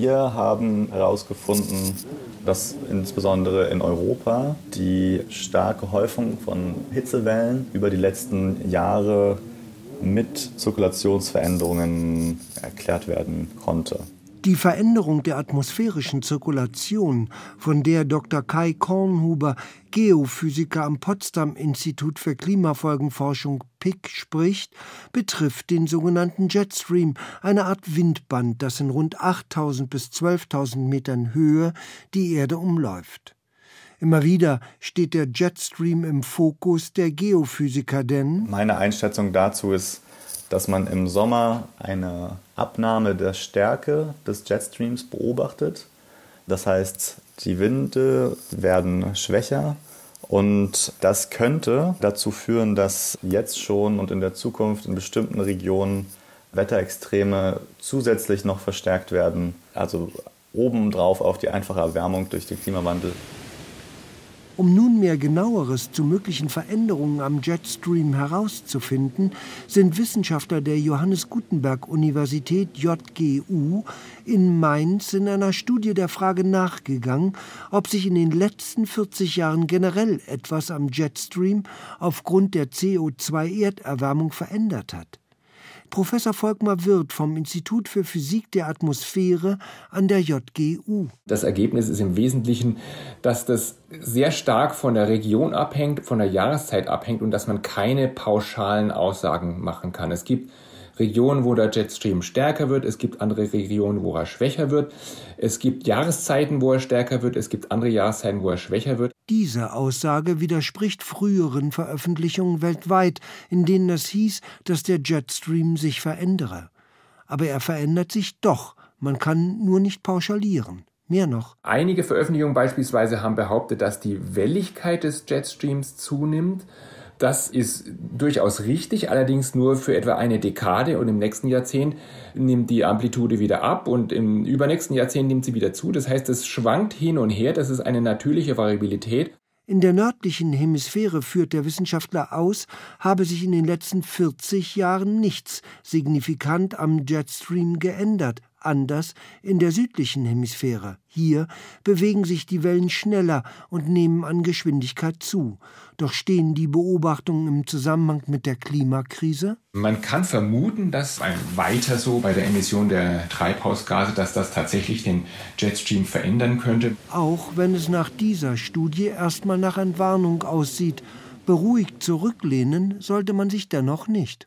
Wir haben herausgefunden, dass insbesondere in Europa die starke Häufung von Hitzewellen über die letzten Jahre mit Zirkulationsveränderungen erklärt werden konnte. Die Veränderung der atmosphärischen Zirkulation, von der Dr. Kai Kornhuber, Geophysiker am Potsdam Institut für Klimafolgenforschung PIC spricht, betrifft den sogenannten Jetstream, eine Art Windband, das in rund 8000 bis 12.000 Metern Höhe die Erde umläuft. Immer wieder steht der Jetstream im Fokus der Geophysiker, denn meine Einschätzung dazu ist, dass man im Sommer eine Abnahme der Stärke des Jetstreams beobachtet. Das heißt, die Winde werden schwächer und das könnte dazu führen, dass jetzt schon und in der Zukunft in bestimmten Regionen Wetterextreme zusätzlich noch verstärkt werden. Also obendrauf auf die einfache Erwärmung durch den Klimawandel um nunmehr genaueres zu möglichen Veränderungen am Jetstream herauszufinden, sind Wissenschaftler der Johannes Gutenberg Universität JGU in Mainz in einer Studie der Frage nachgegangen, ob sich in den letzten 40 Jahren generell etwas am Jetstream aufgrund der CO2-Erderwärmung verändert hat. Professor Volkmar Wirth vom Institut für Physik der Atmosphäre an der JGU. Das Ergebnis ist im Wesentlichen, dass das sehr stark von der Region abhängt, von der Jahreszeit abhängt und dass man keine pauschalen Aussagen machen kann. Es gibt Regionen, wo der Jetstream stärker wird, es gibt andere Regionen, wo er schwächer wird, es gibt Jahreszeiten, wo er stärker wird, es gibt andere Jahreszeiten, wo er schwächer wird. Diese Aussage widerspricht früheren Veröffentlichungen weltweit, in denen es hieß, dass der Jetstream sich verändere. Aber er verändert sich doch, man kann nur nicht pauschalieren. Mehr noch. Einige Veröffentlichungen beispielsweise haben behauptet, dass die Welligkeit des Jetstreams zunimmt. Das ist durchaus richtig, allerdings nur für etwa eine Dekade und im nächsten Jahrzehnt nimmt die Amplitude wieder ab und im übernächsten Jahrzehnt nimmt sie wieder zu. Das heißt, es schwankt hin und her, das ist eine natürliche Variabilität. In der nördlichen Hemisphäre führt der Wissenschaftler aus, habe sich in den letzten 40 Jahren nichts signifikant am Jetstream geändert, anders in der südlichen Hemisphäre. Hier bewegen sich die Wellen schneller und nehmen an Geschwindigkeit zu. Doch stehen die Beobachtungen im Zusammenhang mit der Klimakrise? Man kann vermuten, dass weiter so bei der Emission der Treibhausgase, dass das tatsächlich den Jetstream verändern könnte. Auch wenn es nach dieser Studie erstmal nach Entwarnung aussieht, beruhigt zurücklehnen sollte man sich dennoch nicht.